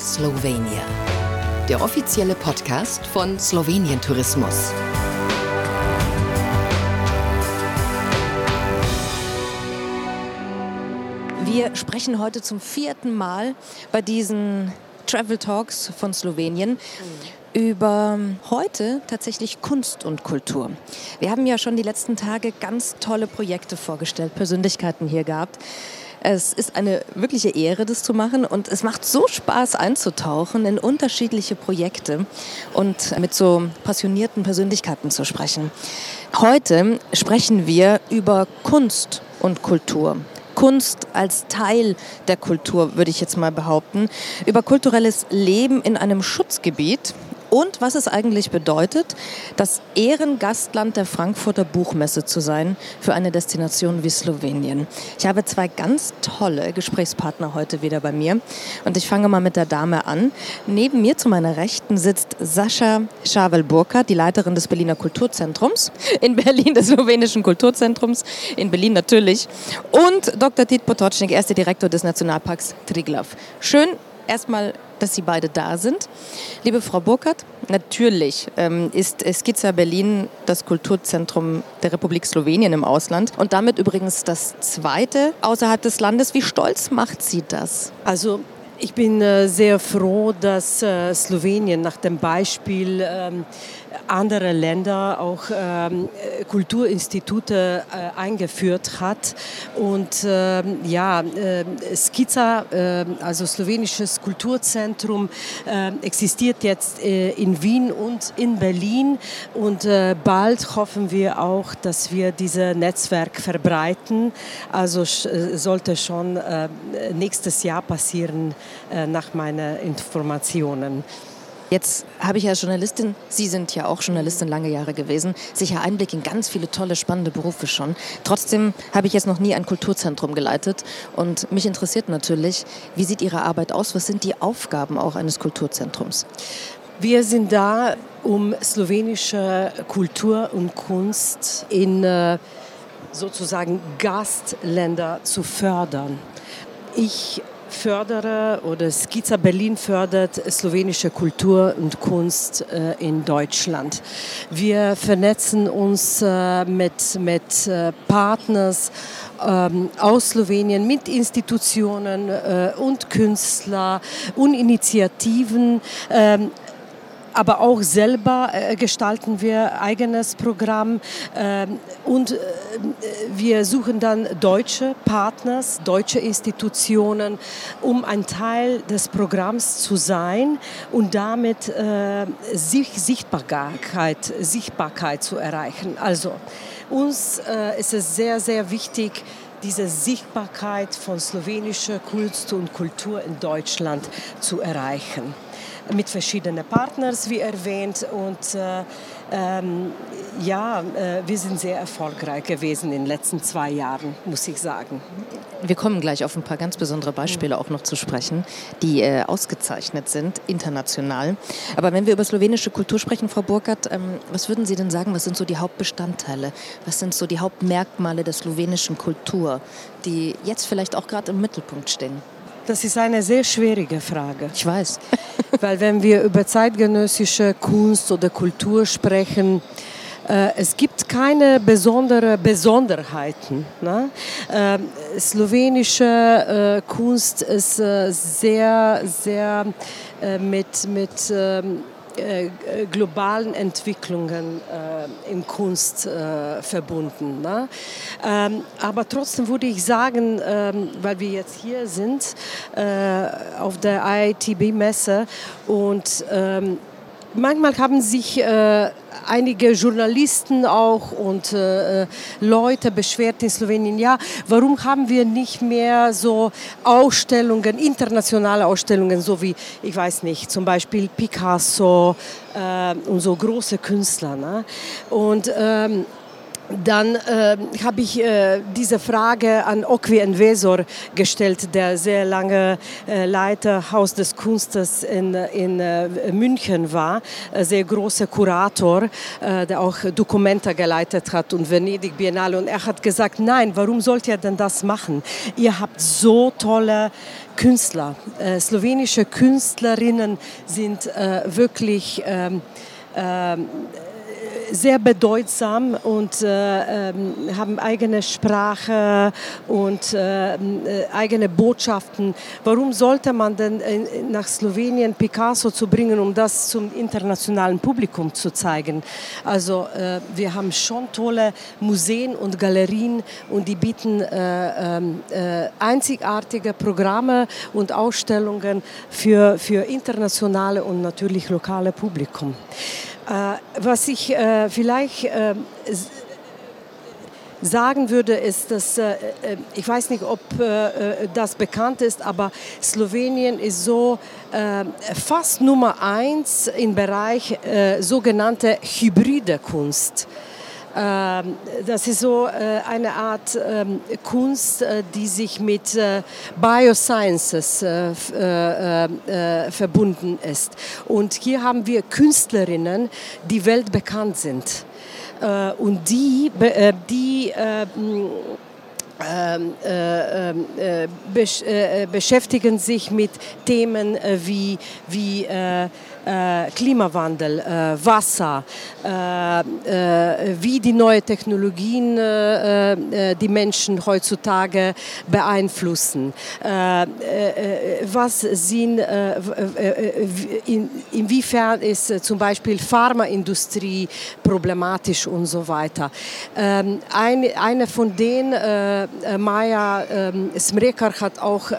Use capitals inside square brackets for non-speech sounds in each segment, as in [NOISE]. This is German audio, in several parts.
Slowenia. Der offizielle Podcast von Slowenien Tourismus. Wir sprechen heute zum vierten Mal bei diesen Travel Talks von Slowenien über heute tatsächlich Kunst und Kultur. Wir haben ja schon die letzten Tage ganz tolle Projekte vorgestellt, Persönlichkeiten hier gehabt. Es ist eine wirkliche Ehre, das zu machen und es macht so Spaß einzutauchen in unterschiedliche Projekte und mit so passionierten Persönlichkeiten zu sprechen. Heute sprechen wir über Kunst und Kultur. Kunst als Teil der Kultur, würde ich jetzt mal behaupten, über kulturelles Leben in einem Schutzgebiet und was es eigentlich bedeutet, das Ehrengastland der Frankfurter Buchmesse zu sein für eine Destination wie Slowenien. Ich habe zwei ganz tolle Gesprächspartner heute wieder bei mir und ich fange mal mit der Dame an. Neben mir zu meiner Rechten sitzt Sascha Schavel-Burkhardt, die Leiterin des Berliner Kulturzentrums, in Berlin des slowenischen Kulturzentrums, in Berlin natürlich, und Dr. Tit Potocznik, er ist der Direktor des Nationalparks Triglav. Schön erstmal dass Sie beide da sind. Liebe Frau Burkhardt, natürlich ähm, ist Skizza Berlin das Kulturzentrum der Republik Slowenien im Ausland und damit übrigens das zweite außerhalb des Landes. Wie stolz macht Sie das? Also ich bin äh, sehr froh, dass äh, Slowenien nach dem Beispiel ähm, anderer Länder auch ähm, Kulturinstitute äh, eingeführt hat. Und ähm, ja, Skiza, also slowenisches Kulturzentrum, existiert jetzt in Wien und in Berlin. Und bald hoffen wir auch, dass wir dieses Netzwerk verbreiten. Also sollte schon nächstes Jahr passieren äh, nach meinen Informationen. Jetzt habe ich als Journalistin, Sie sind ja auch Journalistin lange Jahre gewesen, sicher Einblick in ganz viele tolle, spannende Berufe schon. Trotzdem habe ich jetzt noch nie ein Kulturzentrum geleitet und mich interessiert natürlich, wie sieht Ihre Arbeit aus? Was sind die Aufgaben auch eines Kulturzentrums? Wir sind da, um slowenische Kultur und Kunst in äh, sozusagen Gastländer zu fördern. Ich fördere oder Skiza Berlin fördert slowenische Kultur und Kunst äh, in Deutschland. Wir vernetzen uns äh, mit, mit äh, Partners ähm, aus Slowenien, mit Institutionen äh, und Künstler und Initiativen. Ähm, aber auch selber äh, gestalten wir eigenes Programm ähm, und äh, wir suchen dann deutsche Partners, deutsche Institutionen, um ein Teil des Programms zu sein und damit äh, Sichtbarkeit, Sichtbarkeit zu erreichen. Also uns ist es sehr, sehr wichtig, diese Sichtbarkeit von slowenischer Kunst und Kultur in Deutschland zu erreichen mit verschiedenen Partners, wie erwähnt. Und äh, ähm, ja, äh, wir sind sehr erfolgreich gewesen in den letzten zwei Jahren, muss ich sagen. Wir kommen gleich auf ein paar ganz besondere Beispiele auch noch zu sprechen, die äh, ausgezeichnet sind, international. Aber wenn wir über slowenische Kultur sprechen, Frau Burkhardt, ähm, was würden Sie denn sagen, was sind so die Hauptbestandteile? Was sind so die Hauptmerkmale der slowenischen Kultur, die jetzt vielleicht auch gerade im Mittelpunkt stehen? Das ist eine sehr schwierige Frage. Ich weiß. [LAUGHS] Weil wenn wir über zeitgenössische Kunst oder Kultur sprechen, äh, es gibt keine besonderen Besonderheiten. Ne? Äh, slowenische äh, Kunst ist äh, sehr, sehr äh, mit, mit ähm, äh, globalen Entwicklungen äh, in Kunst äh, verbunden. Ne? Ähm, aber trotzdem würde ich sagen, ähm, weil wir jetzt hier sind äh, auf der IITB-Messe und ähm, manchmal haben sich äh, einige Journalisten auch und äh, Leute beschwert in Slowenien, ja, warum haben wir nicht mehr so Ausstellungen, internationale Ausstellungen, so wie, ich weiß nicht, zum Beispiel Picasso äh, und so große Künstler. Ne? Und ähm, dann äh, habe ich äh, diese Frage an Okwi Envesor gestellt, der sehr lange äh, Leiter Haus des Kunstes in, in äh, München war, sehr großer Kurator, äh, der auch Dokumenta geleitet hat und Venedig Biennale. Und er hat gesagt, nein, warum sollt ihr denn das machen? Ihr habt so tolle Künstler. Äh, slowenische Künstlerinnen sind wirklich ähm, ähm, sehr bedeutsam und äh, ähm, haben eigene Sprache und äh, äh, eigene Botschaften. Warum sollte man denn nach Slowenien Picasso zu bringen, um das zum internationalen Publikum zu zeigen? Also äh, wir haben schon tolle Museen und Galerien und die bieten äh, ähm, äh, einzigartige Programme und Ausstellungen für, für internationale und natürlich lokale Publikum. Äh, was ich äh, vielleicht äh, sagen würde, ist, dass ich weiß nicht, ob das bekannt ist, aber Slowenien ist so fast Nummer eins im Bereich sogenannte hybride Kunst. Ähm, das ist so äh, eine Art ähm, Kunst, äh, die sich mit äh, Biosciences verbunden ist. Und hier haben wir Künstlerinnen, die weltbekannt sind. Und die, die besch beschäftigen sich mit Themen wie, wie äh, Klimawandel, äh, Wasser, äh, wie die neuen Technologien die Menschen heutzutage beeinflussen. was sind, inwiefern ist zum Beispiel Pharmaindustrie problematisch und so weiter. Ähm, eine, eine von denen, Maja ähm, Smrekar, hat auch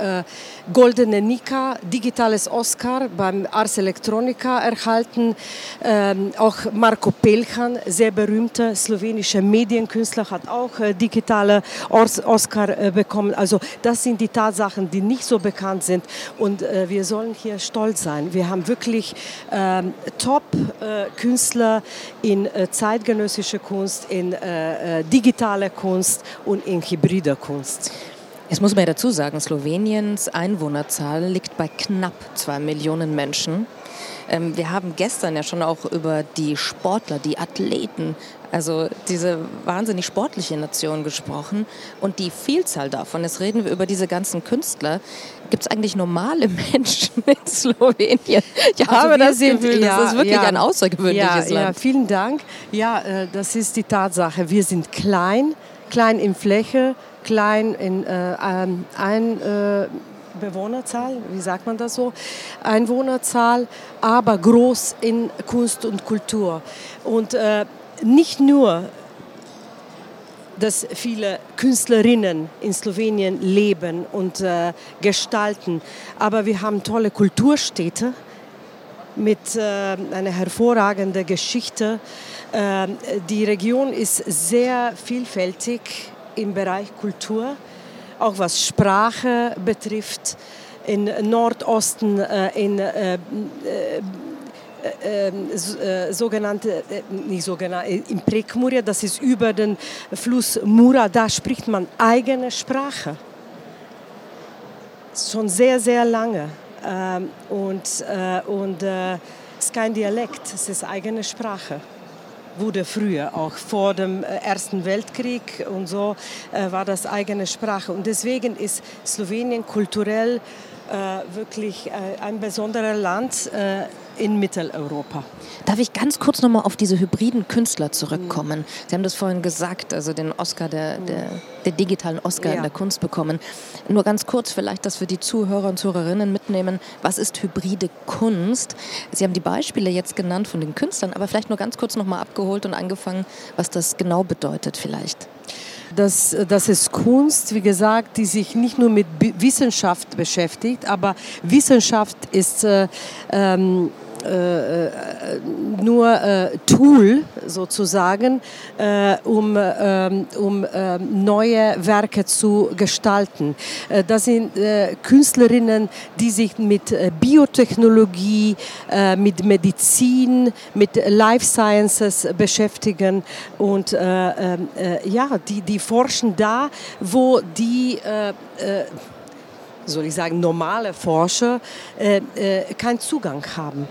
Goldene Nika, digitales Oscar beim Ars Electronica erhalten. Ähm, auch Marco Pelchan, sehr berühmter slowenischer Medienkünstler, hat auch äh, digitale Os Oscar äh, bekommen. Also das sind die Tatsachen, die nicht so bekannt sind und äh, wir sollen hier stolz sein. Wir haben wirklich ähm, Top-Künstler in äh, zeitgenössischer Kunst, in äh, äh, digitaler Kunst und in hybrider Kunst. Jetzt muss man ja dazu sagen, Sloweniens Einwohnerzahl liegt bei knapp zwei Millionen Menschen. Ähm, wir haben gestern ja schon auch über die Sportler, die Athleten, also diese wahnsinnig sportliche Nation gesprochen und die Vielzahl davon. Jetzt reden wir über diese ganzen Künstler. Gibt es eigentlich normale [LAUGHS] Menschen in Slowenien? Ich also habe das sind, Gefühl, ja, das ist wirklich ja, ein außergewöhnliches ja, Land. Ja, vielen Dank. Ja, äh, das ist die Tatsache. Wir sind klein, klein in Fläche, klein in äh, ein äh, Bewohnerzahl, wie sagt man das so, Einwohnerzahl, aber groß in Kunst und Kultur. Und äh, nicht nur, dass viele Künstlerinnen in Slowenien leben und äh, gestalten, aber wir haben tolle Kulturstädte mit äh, einer hervorragenden Geschichte. Äh, die Region ist sehr vielfältig im Bereich Kultur, auch was Sprache betrifft. In Nordosten, äh, in äh, äh, äh, äh sogenannte, äh, nicht sogenannte, in Prekmuria, das ist über den Fluss Mura, da spricht man eigene Sprache. Schon sehr, sehr lange. Ähm, und und es ist kein Dialekt, es ist eigene Sprache wurde früher, auch vor dem äh, Ersten Weltkrieg und so äh, war das eigene Sprache. Und deswegen ist Slowenien kulturell äh, wirklich ein besonderes Land in Mitteleuropa. Darf ich ganz kurz nochmal auf diese hybriden Künstler zurückkommen? Mhm. Sie haben das vorhin gesagt, also den Oscar, der, der, der digitalen Oscar ja. in der Kunst bekommen. Nur ganz kurz vielleicht, dass wir die Zuhörer und Zuhörerinnen mitnehmen. Was ist hybride Kunst? Sie haben die Beispiele jetzt genannt von den Künstlern, aber vielleicht nur ganz kurz nochmal abgeholt und angefangen, was das genau bedeutet vielleicht. Das, das ist Kunst, wie gesagt, die sich nicht nur mit Wissenschaft beschäftigt, aber Wissenschaft ist äh, ähm, äh, nur äh, Tool sozusagen, äh, um, ähm, um ähm, neue Werke zu gestalten. Äh, das sind äh, Künstlerinnen, die sich mit äh, Biotechnologie, mit Medizin, mit Life Sciences beschäftigen und ähm, ja, die, die forschen da, wo die soll ich sagen, normale Forscher äh, äh, keinen Zugang haben.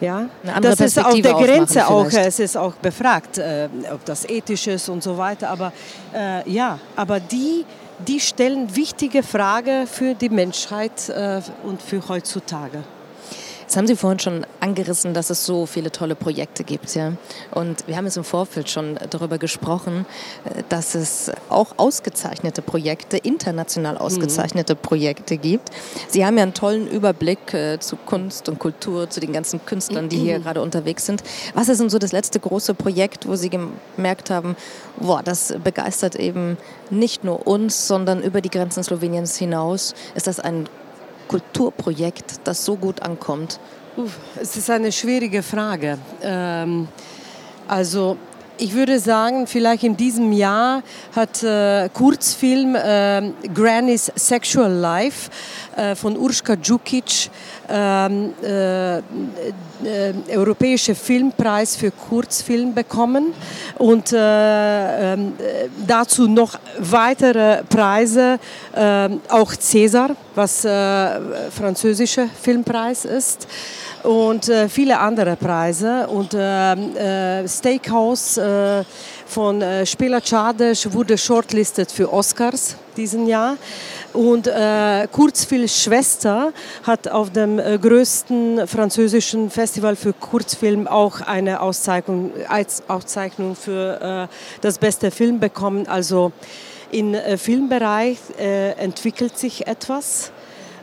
Ja, das ist auf der Grenze auch, es ist auch befragt, äh, ob das ethisch ist und so weiter. Aber äh, ja, aber die, die stellen wichtige Fragen für die Menschheit äh, und für heutzutage. Jetzt haben Sie vorhin schon angerissen, dass es so viele tolle Projekte gibt. Ja? Und wir haben jetzt im Vorfeld schon darüber gesprochen, äh, dass es auch ausgezeichnete Projekte, international mhm. ausgezeichnete mhm. Projekte gibt. Sie haben ja einen tollen Überblick äh, zu Kunst und Kultur, zu den ganzen Künstlern, die hier mhm. gerade unterwegs sind. Was ist denn so das letzte große Projekt, wo Sie gemerkt haben, boah, das begeistert eben nicht nur uns, sondern über die Grenzen Sloweniens hinaus? Ist das ein Kulturprojekt, das so gut ankommt? Es ist eine schwierige Frage. Ähm, also ich würde sagen, vielleicht in diesem Jahr hat äh, Kurzfilm äh, Granny's Sexual Life äh, von Urška Djukic ähm, äh, äh, Europäische Filmpreis für Kurzfilm bekommen. Und äh, ähm, dazu noch weitere Preise, ähm, auch César, was französischer Filmpreis ist und äh, viele andere Preise. Und äh, äh, Steakhouse äh, von äh, Spela Čadež wurde shortlisted für Oscars diesen Jahr. Und äh, Kurzfilm Schwester hat auf dem äh, größten französischen Festival für Kurzfilm auch eine Auszeichnung, Auszeichnung für äh, das beste Film bekommen. Also im äh, Filmbereich äh, entwickelt sich etwas.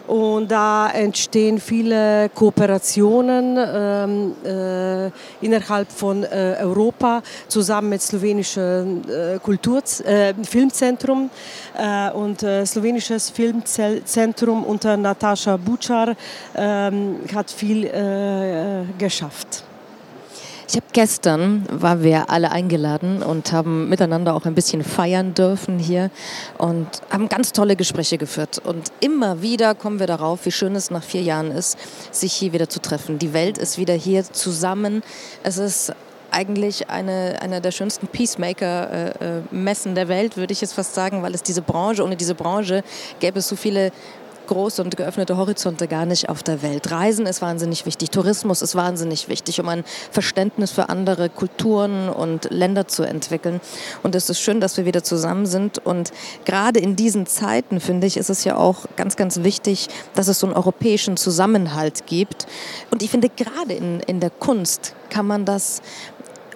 Und da entstehen viele Kooperationen ähm, äh, innerhalb von äh, Europa zusammen mit slowenischem äh, Kultur, äh, Filmzentrum äh, und äh, slowenisches Filmzentrum unter Natascha Bučar ähm, hat viel geschafft. Ich habe gestern, waren wir alle eingeladen und haben miteinander auch ein bisschen feiern dürfen hier und haben ganz tolle Gespräche geführt. Und immer wieder kommen wir darauf, wie schön es nach vier Jahren ist, sich hier wieder zu treffen. Die Welt ist wieder hier zusammen. Es ist eigentlich eine, eine der schönsten Peacemaker-Messen äh, äh der Welt, würde ich jetzt fast sagen, weil es diese Branche, ohne diese Branche gäbe es so viele große und geöffnete Horizonte gar nicht auf der Welt. Reisen ist wahnsinnig wichtig, Tourismus ist wahnsinnig wichtig, um ein Verständnis für andere Kulturen und Länder zu entwickeln. Und es ist schön, dass wir wieder zusammen sind. Und gerade in diesen Zeiten, finde ich, ist es ja auch ganz, ganz wichtig, dass es so einen europäischen Zusammenhalt gibt. Und ich finde, gerade in, in der Kunst kann man das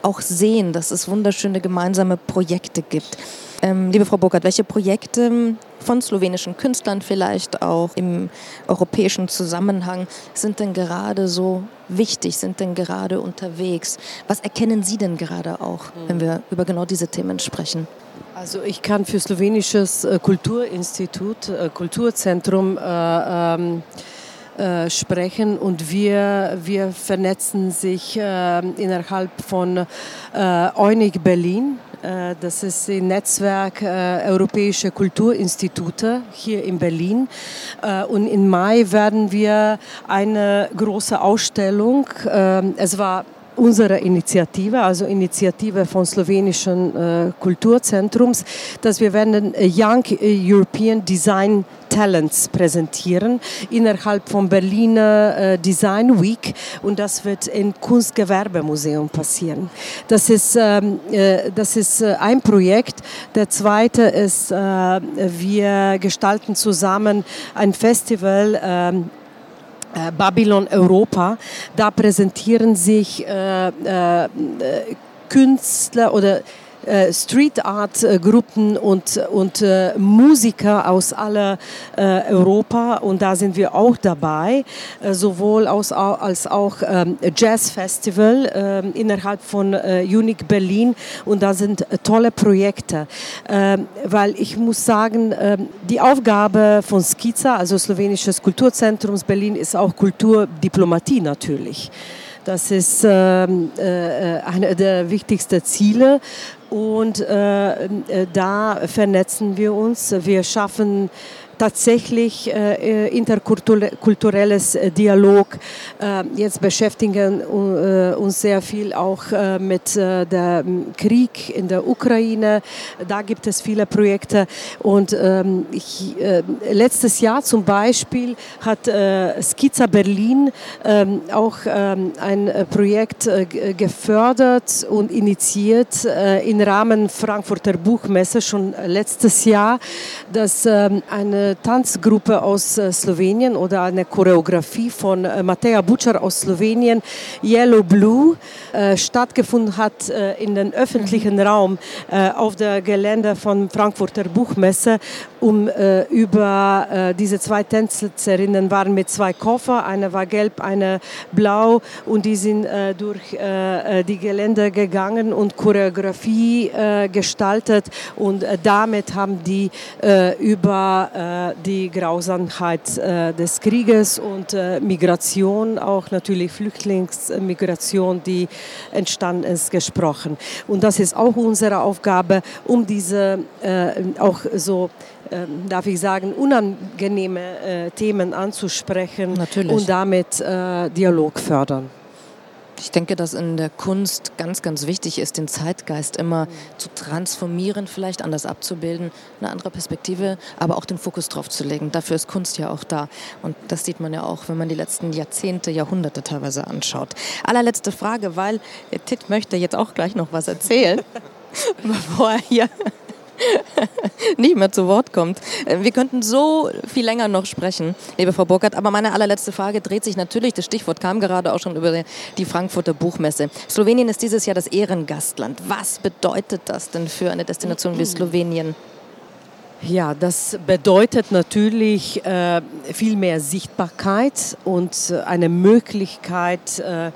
auch sehen, dass es wunderschöne gemeinsame Projekte gibt. Ähm, liebe Frau Burkhardt, welche Projekte von slowenischen Künstlern vielleicht auch im europäischen Zusammenhang sind denn gerade so wichtig, sind denn gerade unterwegs? Was erkennen Sie denn gerade auch, wenn wir über genau diese Themen sprechen? Also ich kann für slowenisches äh, Kulturinstitut, äh, Kulturzentrum äh, ähm, äh, sprechen und wir, wir vernetzen sich äh, innerhalb von äh, EUNIC Berlin äh, das ist ein Netzwerk äh, Europäische Kulturinstitute hier in Berlin. Äh, und im Mai werden wir eine große Ausstellung, es war unsere Initiative, also Initiative von slowenischen äh, Kulturzentrums, dass wir werden Young European Design Talents präsentieren innerhalb vom Berliner äh, Design Week und das wird im Kunstgewerbemuseum passieren. Das ist, ähm, äh, das ist äh, ein Projekt. Der zweite ist, äh, wir gestalten zusammen ein Festival ähm, äh, Babylon Europa. Da präsentieren sich äh, äh, Künstler oder äh, Street Art äh, Gruppen und, und äh, Musiker aus aller äh, Europa und da sind wir auch dabei, äh, sowohl aus, als auch ähm, Jazz Festival ähm, innerhalb von äh, Unique Berlin und da sind tolle Projekte, ähm, weil ich muss sagen, ähm, die Aufgabe von Skiza, also Slowenisches Kulturzentrums Berlin, ist auch Kulturdiplomatie natürlich. Das ist ähm, äh, eine der wichtigsten Ziele. Und äh, äh, da vernetzen wir uns. Wir schaffen tatsächlich äh, äh interkulturelles äh, Dialog. Äh, jetzt beschäftigen äh, uns sehr viel auch äh, mit dem Krieg in der Ukraine. Da gibt es viele Projekte. Und ähm, ich, letztes Jahr zum Beispiel hat Skizza Berlin ähm, auch ähm, ein Projekt gefördert und initiiert im Rahmen Frankfurter Buchmesse schon letztes Jahr, das ähm, eine Tanzgruppe aus äh, Slowenien oder eine Choreografie von äh, Mateja Butcher aus Slowenien, Yellow Blue, äh, stattgefunden hat in den öffentlichen. Raum auf der Gelände von Frankfurter Buchmesse, um über diese zwei Tänzerinnen waren mit zwei Koffer, eine war gelb, eine blau. Und die sind durch die Gelände gegangen und Choreografie gestaltet. Und damit haben die über die Grausamkeit äh, des Krieges und äh, Migration, auch natürlich Flüchtlingsmigration, die entstanden ist, gesprochen. Und das ist auch unsere Aufgabe, um diese äh, auch so ähm, darf ich sagen, unangenehme äh, Themen anzusprechen Natürlich. und damit äh, Dialog fördern. Ich denke, dass in der Kunst ganz, ganz wichtig ist, den Zeitgeist immer zu transformieren, vielleicht anders abzubilden, eine andere Perspektive, aber auch den Fokus drauf zu legen. Dafür ist Kunst ja auch da. Und das sieht man ja auch, wenn man die letzten Jahrzehnte, Jahrhunderte teilweise anschaut. Allerletzte Frage, weil Tit möchte jetzt auch gleich noch was erzählen, [LAUGHS] bevor er hier [LAUGHS] nicht mehr zu Wort kommt. Äh, wir könnten so viel länger noch sprechen, liebe Frau Burkhardt, aber meine allerletzte Frage dreht sich natürlich, das Stichwort kam gerade auch schon über die Frankfurter Buchmesse. Slowenien ist dieses Jahr das Ehrengastland. Was bedeutet das denn für eine Destination wie Slowenien? Ja, das bedeutet natürlich äh, viel mehr Sichtbarkeit und äh, eine Möglichkeit, äh,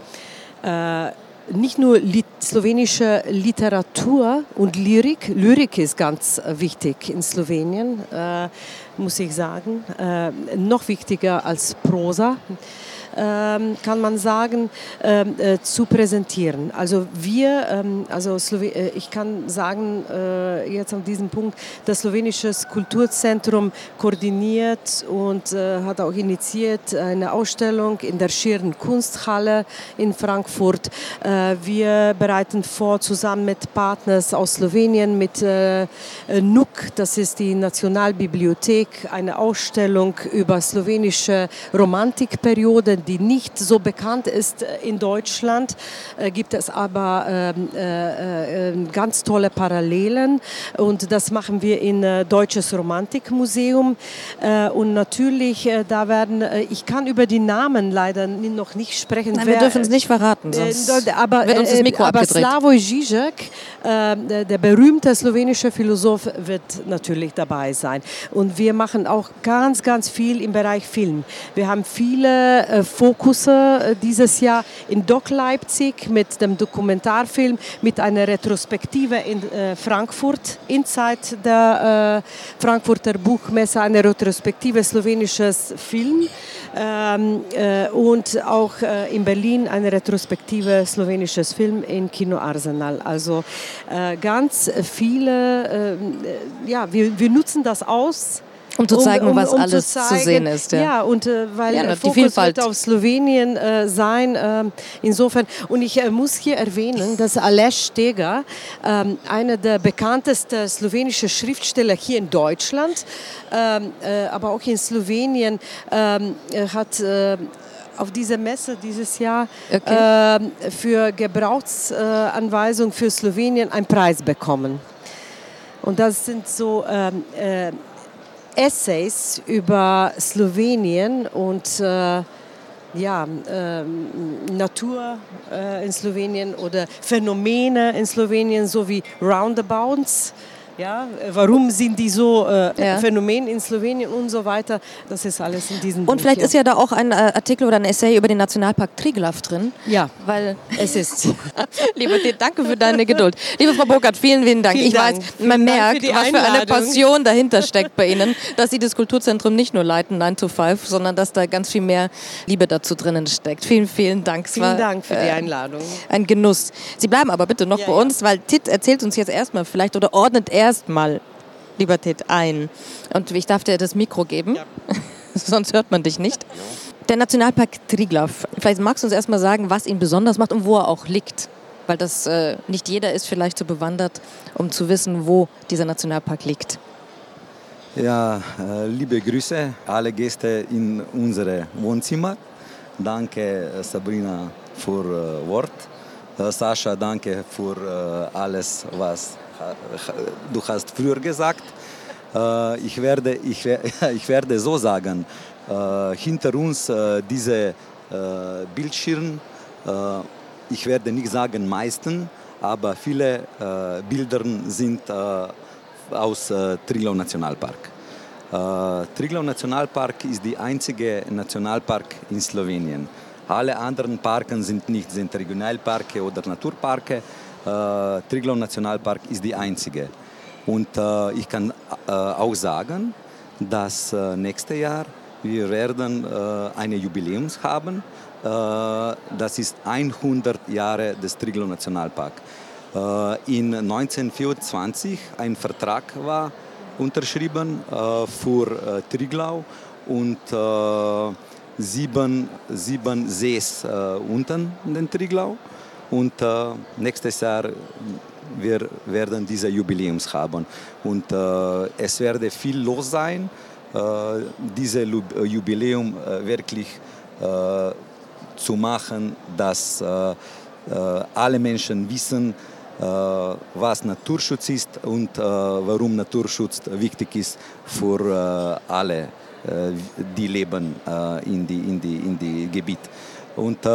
äh nicht nur lit slowenische Literatur und Lyrik. Lyrik ist ganz wichtig in Slowenien, äh, muss ich sagen. Äh, noch wichtiger als Prosa. Ähm, kann man sagen, ähm, äh, zu präsentieren. Also wir, ähm, also äh, ich kann sagen, äh, jetzt an diesem Punkt, das slowenische Kulturzentrum koordiniert und hat auch initiiert eine Ausstellung in der Schirren Kunsthalle in Frankfurt. Wir bereiten vor, zusammen mit Partners aus Slowenien, mit NUK, das ist die Nationalbibliothek, eine Ausstellung über slowenische Romantikperiode, die nicht so bekannt ist äh, in Deutschland, äh, gibt es aber ähm, äh, ganz tolle Parallelen und das machen wir in Deutsches Romantikmuseum und natürlich da werden, ich kann über die Namen leider noch nicht sprechen. Nein, wir dürfen es nicht verraten, sonst aber, wird uns das Mikro aber abgedreht. Slavoj Žižek, der berühmte slowenische Philosoph, wird natürlich dabei sein und wir machen auch ganz, ganz viel im Bereich Film. Wir haben viele Fokusse äh, dieses Jahr in Doc Leipzig mit dem Dokumentarfilm, mit einer Retrospektive in äh, Frankfurt, Inside der äh, Frankfurter Buchmesse, eine Retrospektive slowenisches Film ähm, äh, und auch in Berlin eine Retrospektive slowenisches Film in Kino Arsenal. Also ganz viele, ja, wir, wir nutzen das aus um zu zeigen, um, um, was um alles zu, zeigen, zu, sehen ist. Ja, ja und äh, weil ja, der Fokus Vielfalt. wird auf Slowenien äh, sein. Äh, insofern, und ich äh, muss hier erwähnen, dass Aleš Steger, ähm, einer der bekanntesten slowenischen Schriftsteller hier in Deutschland, ähm, äh, aber auch in Slowenien, ähm, hat äh, auf dieser Messe dieses Jahr okay. für Gebrauchsanweisung für Slowenien einen Preis bekommen. Und das sind so ähm, äh, Essays über Slowenien und äh, ja, ähm, Natur äh, in Slowenien oder Phänomene in Slowenien, so wie Roundabouts. Ja, warum sind die so äh, ja. Phänomen in Slowenien und so weiter? Das ist alles in diesem Und vielleicht hier. ist ja da auch ein äh, Artikel oder ein Essay über den Nationalpark Triglav drin. Ja, weil es ist. [LAUGHS] Liebe danke für deine Geduld. Liebe Frau Burkhardt, vielen, vielen Dank. Vielen ich Dank. weiß, man vielen merkt, für was für eine Passion dahinter [LAUGHS] steckt bei Ihnen, dass Sie das Kulturzentrum nicht nur leiten, 9 to 5, sondern dass da ganz viel mehr Liebe dazu drinnen steckt. Vielen, vielen Dank. Es vielen war, Dank für die Einladung. Äh, ein Genuss. Sie bleiben aber bitte noch ja, bei uns, weil Tit erzählt uns jetzt erstmal vielleicht oder ordnet erstmal Libertät ein. Und ich darf dir das Mikro geben, ja. [LAUGHS] sonst hört man dich nicht. Der Nationalpark Triglav, vielleicht magst du uns erstmal sagen, was ihn besonders macht und wo er auch liegt. Weil das äh, nicht jeder ist vielleicht so bewandert, um zu wissen, wo dieser Nationalpark liegt. Ja, äh, liebe Grüße, alle Gäste in unserem Wohnzimmer. Danke, Sabrina, für äh, Wort. Äh, Sascha, danke für äh, alles, was du hast früher gesagt. Äh, ich, werde, ich, [LAUGHS] ich werde so sagen, äh, hinter uns äh, diese Bildschirm, ich werde nicht sagen meisten, aber viele Bilder sind aus Triglav Nationalpark. Triglav Nationalpark ist der einzige Nationalpark in Slowenien. Alle anderen Parken sind nicht, sind Regionalparke oder Naturparke äh, Triglav Nationalpark ist die einzige. Und äh, ich kann äh, auch sagen, dass äh, nächstes Jahr wir werden äh, ein Jubiläum haben. Äh, das ist 100 Jahre des Triglav Nationalpark. Äh, in 1924 ein Vertrag war unterschrieben äh, für Triglau und sieben, sieben Sees unten in den Triglau. Und äh, nächstes Jahr wir werden diese Jubiläums haben. Und äh, es werde viel los sein, äh, dieses Jubiläum wirklich zu machen, dass alle Menschen wissen, was Naturschutz ist und warum Naturschutz wichtig ist für alle, die leben in die, in die, in die Gebiet. Und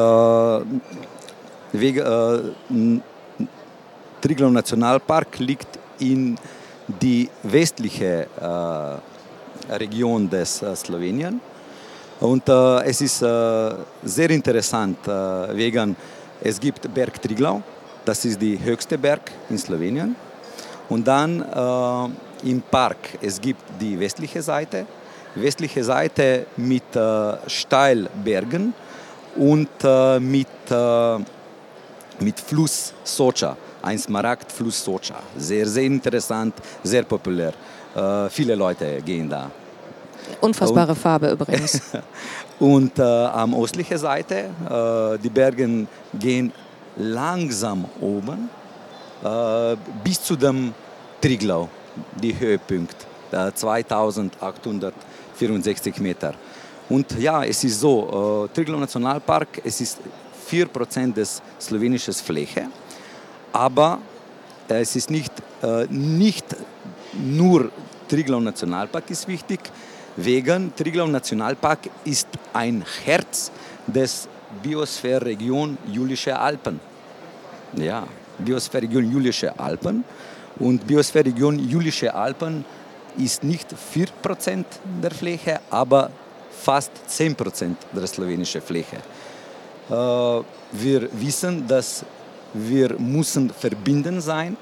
Wegen, äh, Triglav Nationalpark liegt in die westliche äh, Region des äh, Slowenien. Und äh, es ist äh, sehr interessant, äh, wegen es gibt Berg Triglav, das ist der höchste Berg in Slowenien. Und dann äh, im Park, es gibt die westliche Seite, westliche Seite mit Steilbergen und mit mit Fluss Socha, ein Smaragdfluss Socha. Sehr, sehr interessant, sehr populär. Äh, viele Leute gehen da. Unfassbare und, Farbe übrigens. [LAUGHS] und äh, am östlichen Seite, äh, die Berge gehen langsam oben äh, bis zu dem Triglau, die Höhepunkt, 2864 Meter. Und ja, es ist so, äh, Triglau Nationalpark, es ist 4% des slowenischen Fläche. Aber es ist nicht, äh, nicht nur Triglav Nationalpark ist wichtig, wegen Triglav Nationalpark ist ein Herz des Biosphärenregion Julische Alpen. Ja, Biosphärenregion Julische Alpen. Und Biosphärenregion Julische Alpen ist nicht 4% der Fläche, aber fast 10% der slowenischen Fläche. Äh, wir wissen, dass wir müssen verbinden sein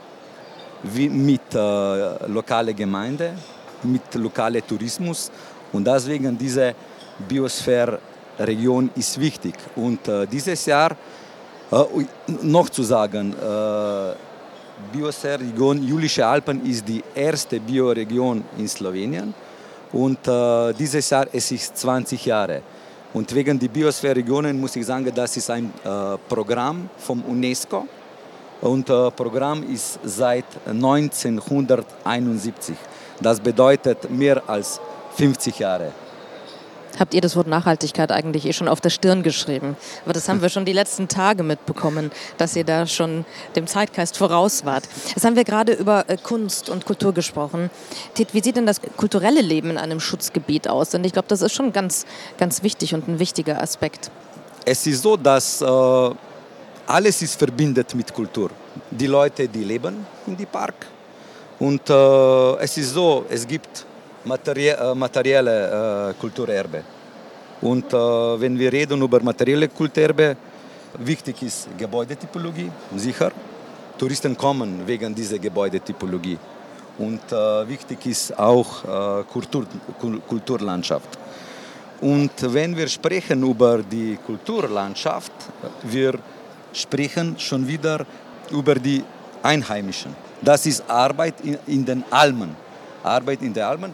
mit äh, lokaler Gemeinde, mit lokalem Tourismus und deswegen diese Biosphäre-Region ist wichtig. Und äh, dieses Jahr äh, noch zu sagen, äh, Biosphäre-Region Julische Alpen ist die erste Bioregion in Slowenien und äh, dieses Jahr es ist 20 Jahre. Und wegen der Biosphärenregionen muss ich sagen, das ist ein äh, Programm vom UNESCO. Und das äh, Programm ist seit 1971. Das bedeutet mehr als 50 Jahre habt ihr das Wort Nachhaltigkeit eigentlich eh schon auf der Stirn geschrieben. Aber das haben wir schon die letzten Tage mitbekommen, dass ihr da schon dem Zeitgeist voraus wart. Jetzt haben wir gerade über äh, Kunst und Kultur gesprochen. Tit, wie sieht denn das kulturelle Leben in einem Schutzgebiet aus? Denn ich glaube, das ist schon ganz, ganz wichtig und ein wichtiger Aspekt. es ist so, dass äh, alles ist verbindet mit Kultur. Die Leute, die leben in dem Park. Und äh, es ist so, es gibt materie äh, materielle Kulturerbe. Und äh, wenn wir reden über materielle Kulturerbe, wichtig ist Gebäudetypologie, sicher. Touristen kommen wegen dieser Gebäudetypologie. Und äh, wichtig ist auch äh, Kultur, Kulturlandschaft. Und wenn wir sprechen über die Kulturlandschaft, wir sprechen schon wieder über die Einheimischen. Das ist Arbeit in, in den Almen. Arbeit in den Almen.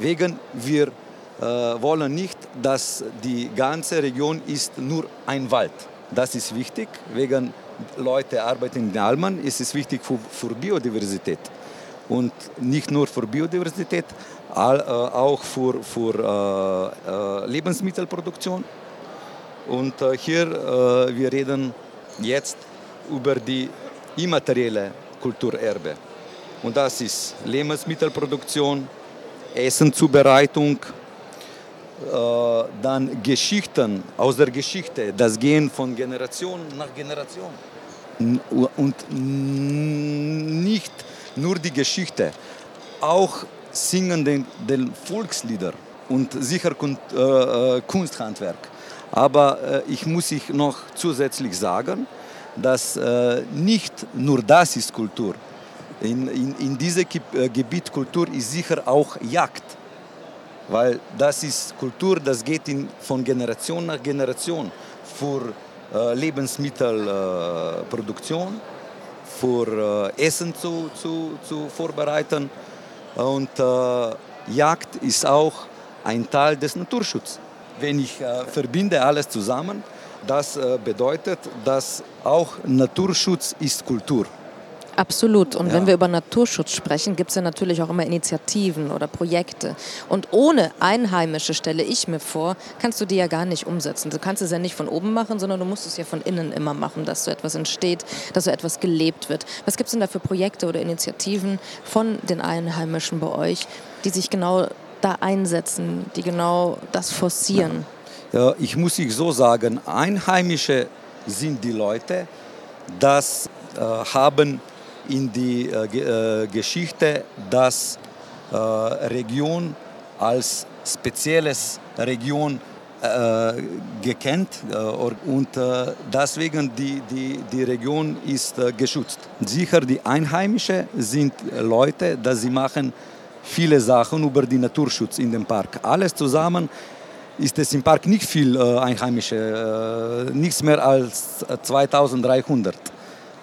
Wegen wir äh, wollen nicht, dass die ganze Region ist nur ein Wald. Das ist wichtig. Wegen Leute arbeiten in den Almen ist es wichtig für, für Biodiversität. Und nicht nur für Biodiversität, all, äh, auch für, für äh, äh Lebensmittelproduktion. Und äh, hier, äh, wir reden jetzt über die immaterielle Kulturerbe. Und das ist Lebensmittelproduktion, Essenzubereitung, äh, dann Geschichten aus der Geschichte, das Gehen von Generation nach Generation. Und nicht nur die Geschichte, auch singen den, den Volkslieder und sicher äh, äh, Kunsthandwerk. Aber äh, ich muss ich noch zusätzlich sagen, dass nicht nur das ist Kultur. In, in, in diesem äh, Gebiet Kultur ist sicher auch Jagd. Weil das ist Kultur, das geht in, von Generation nach Generation. Für äh, Lebensmittelproduktion, äh, für äh, Essen zu, zu, zu vorbereiten. Und äh, Jagd ist auch ein Teil des Naturschutzes wenn ich äh, verbinde alles zusammen, das bedeutet, dass auch Naturschutz ist Kultur. Absolut. Und ja. wenn wir über Naturschutz sprechen, gibt es ja natürlich auch immer Initiativen oder Projekte. Und ohne Einheimische, stelle ich mir vor, kannst du die ja gar nicht umsetzen. Du kannst es ja nicht von oben machen, sondern du musst es ja von innen immer machen, dass so etwas entsteht, dass so etwas gelebt wird. Was gibt es denn da für Projekte oder Initiativen von den Einheimischen bei euch, die sich genau da einsetzen, die genau das forcieren? Ja, ich muss ich so sagen, Einheimische sind die Leute, das äh, haben in die äh, äh Geschichte das äh, Region als spezielles Region äh, gekannt äh, und deswegen die, die, die Region ist geschützt. Sicher die Einheimischen sind Leute, dass sie machen viele Sachen über den Naturschutz in dem Park. Alles zusammen ist es im Park nicht viel äh, Einheimische, äh, nichts mehr als 2300.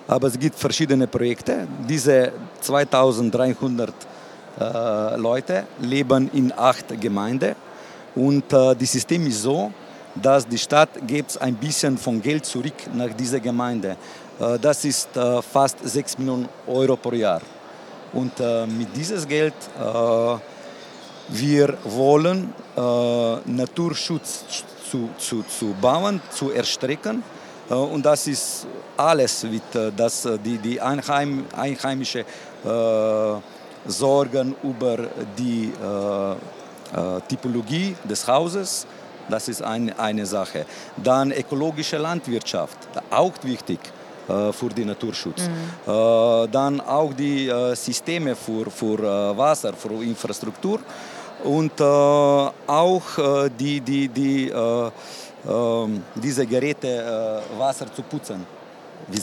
Aber es gibt verschiedene Projekte. Diese 2300 äh, Leute leben in acht Gemeinden und äh, das System ist so, dass die Stadt gibt ein bisschen von Geld zurück nach dieser Gemeinde. Äh, das ist äh, fast 6 Millionen Euro pro Jahr. Und äh, mit diesem Geld, äh, wir wollen äh, Naturschutz zu, zu, zu bauen, zu erstrecken. Äh, und das ist alles, mit, äh, dass äh, die, die Einheim, Einheimische sorgen über die Typologie des Hauses. Das ist eine, eine Sache. Dann ökologische Landwirtschaft, auch wichtig. Für den Naturschutz. Mhm. Dann auch die Systeme für, für Wasser, für Infrastruktur und auch die, die, die, diese Geräte Wasser zu putzen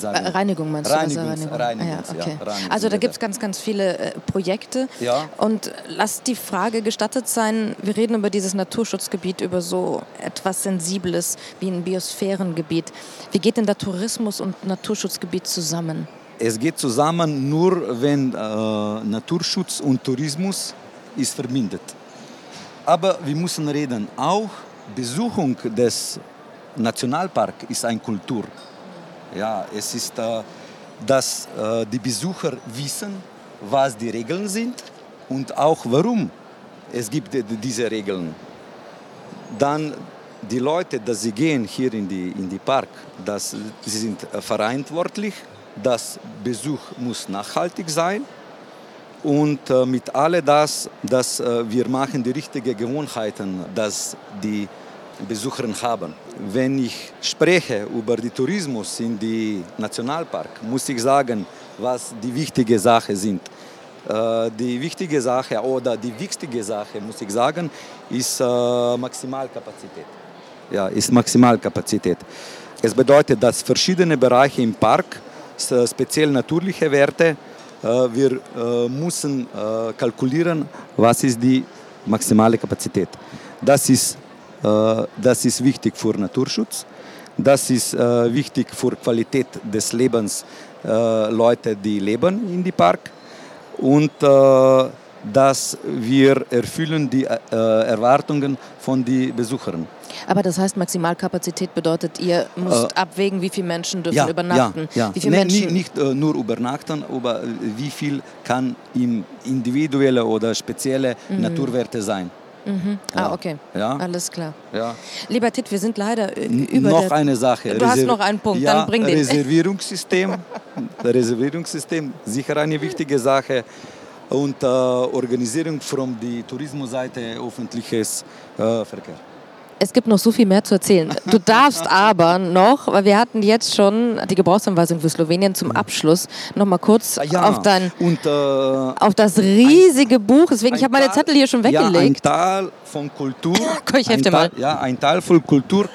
Reinigung meinst du? Reinigungs, Reinigung. Reinigungs, ah, ja, okay. ja, also da gibt es ganz, ganz viele äh, Projekte. Ja. Und lass die Frage gestattet sein, wir reden über dieses Naturschutzgebiet, über so etwas Sensibles wie ein Biosphärengebiet. Wie geht denn da Tourismus und Naturschutzgebiet zusammen? Es geht zusammen nur, wenn äh, Naturschutz und Tourismus ist verbindet. Aber wir müssen reden, auch Besuchung des Nationalparks ist eine Kultur. Ja, es ist, äh, dass äh, die Besucher wissen, was die Regeln sind und auch warum es gibt diese Regeln. Dann die Leute, dass sie gehen hier in die, in die Park, dass sie sind verantwortlich, das Besuch muss nachhaltig sein und äh, mit all das, dass äh, wir machen die richtigen Gewohnheiten, dass die Besucher haben. Wenn ich spreche über den Tourismus in die Nationalpark, muss ich sagen, was die wichtige Sache sind. Äh, die wichtige Sache oder die wichtige Sache, muss ich sagen, ist Maximalkapazität. Ja, ist Maximalkapazität. Es bedeutet, dass verschiedene Bereiche im Park, speziell natürliche Werte, wir müssen kalkulieren, was ist die maximale Kapazität. Das ist, das ist wichtig für Naturschutz, das ist wichtig für Qualität des Lebens Leute, die leben in die Park und äh, dass wir erfüllen die äh, Erwartungen von den Besuchern. Aber das heißt, Maximalkapazität bedeutet, ihr müsst äh, abwägen, wie viele Menschen dürfen ja, übernachten. Ja, ja. Wie viele nee, Menschen nicht, nicht äh, nur übernachten, aber wie viel kann im individuelle oder spezielle mhm. Naturwerte sein. Mhm. Ja. Ah, okay. Ja. Alles klar. Ja. Lieber Tit, wir sind leider über Noch eine Sache. Du Reser hast noch einen Punkt, ja, dann bring den. Reservierungssystem. [LAUGHS] Reservierungssystem, sicher eine wichtige Sache. Und äh, Organisierung von der Tourismusseite öffentliches äh, Verkehr. Es gibt noch so viel mehr zu erzählen. [LAUGHS] Du darfst aber noch, weil wir hatten jetzt schon die Gebrauchsanweisung für Slowenien zum Abschluss, noch mal kurz ja, auf dein, und, äh, auf das riesige ein, Buch. Deswegen, ich habe meine Zettel hier schon weggelegt. Ja, ein Teil von Kultur. [LAUGHS] Komm, ich helfe mal. Ja, ein Teil von Kultur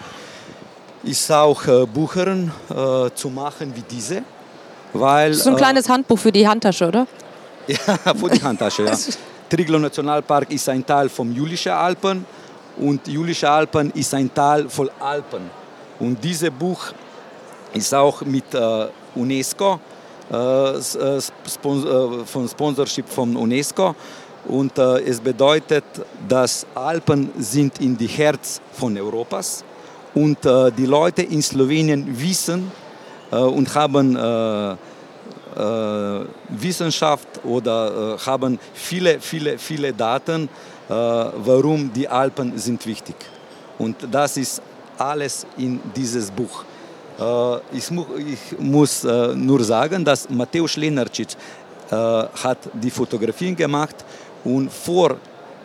ist auch äh, Buchern äh, zu machen wie diese. Weil, das ist so ein äh, kleines Handbuch für die Handtasche, oder? [LAUGHS] Ja, für die Handtasche, ja. Triglo Nationalpark ist ein Teil vom Julischen Alpen und Julische Alpen ist ein Teil von Alpen. Und dieses Buch ist auch mit äh, UNESCO, äh, äh Spon äh, von Sponsorship von UNESCO. Und äh, es bedeutet, dass Alpen sind in die Herz von Europas und äh, die Leute in Slowenien wissen und haben äh, Wissenschaft oder äh, haben viele, viele, viele Daten, äh, warum die Alpen sind wichtig. Und das ist alles in dieses Buch. Ich, ich muss nur sagen, dass Mateusz Lenarcic hat die Fotografien gemacht und vor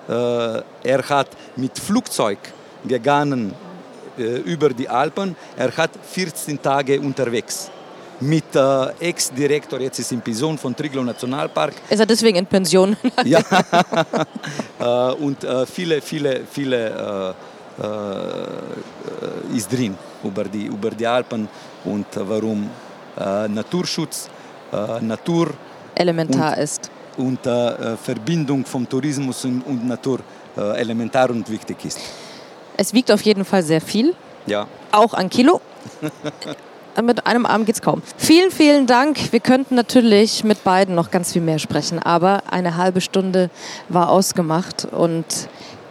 er hat mit Flugzeug gegangen über die Alpen. Er hat 14 Tage unterwegs mit äh, Ex-Direktor, jetzt ist in Pension von Triglo Nationalpark. Ist er deswegen in Pension? [LAUGHS] ja. [LAUGHS] äh, und äh, viele, viele, viele äh, äh, ist drin über die, über die Alpen und warum äh, Naturschutz, Natur elementar und, ist. Und Verbindung vom Tourismus und, und Natur elementar und wichtig ist. Es wiegt auf jeden Fall sehr viel. Ja. Auch an Kilo. [LAUGHS] mit einem Arm geht's kaum. Vielen, vielen Dank. Wir könnten natürlich mit beiden noch ganz viel mehr sprechen, aber eine halbe Stunde war ausgemacht und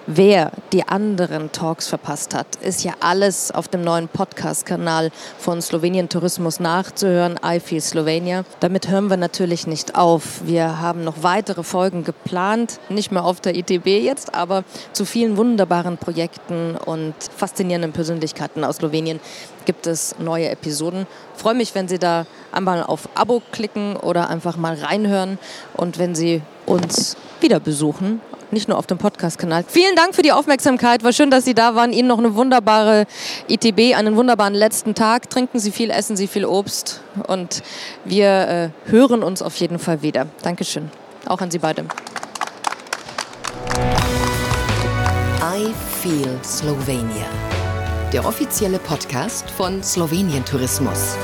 Wer die anderen Talks verpasst hat, ist ja alles auf dem neuen Podcast-Kanal von Slowenien Tourismus nachzuhören, I Feel Slovenia. Damit hören wir natürlich nicht auf. Wir haben noch weitere Folgen geplant, nicht mehr auf der ITB jetzt, aber zu vielen wunderbaren Projekten und faszinierenden Persönlichkeiten aus Slowenien gibt es neue Episoden. Freue mich, wenn Sie da einmal auf Abo klicken oder einfach mal reinhören und wenn Sie uns wieder besuchen nicht nur auf dem Podcast-Kanal. Vielen Dank für die Aufmerksamkeit. War schön, dass Sie da waren. Ihnen noch eine wunderbare ITB, einen wunderbaren letzten Tag. Trinken Sie viel, essen Sie viel Obst und wir äh, hören uns auf jeden Fall wieder. Dankeschön. Auch an Sie beide. I Feel Slovenia. Der offizielle Podcast von Slowenien Tourismus.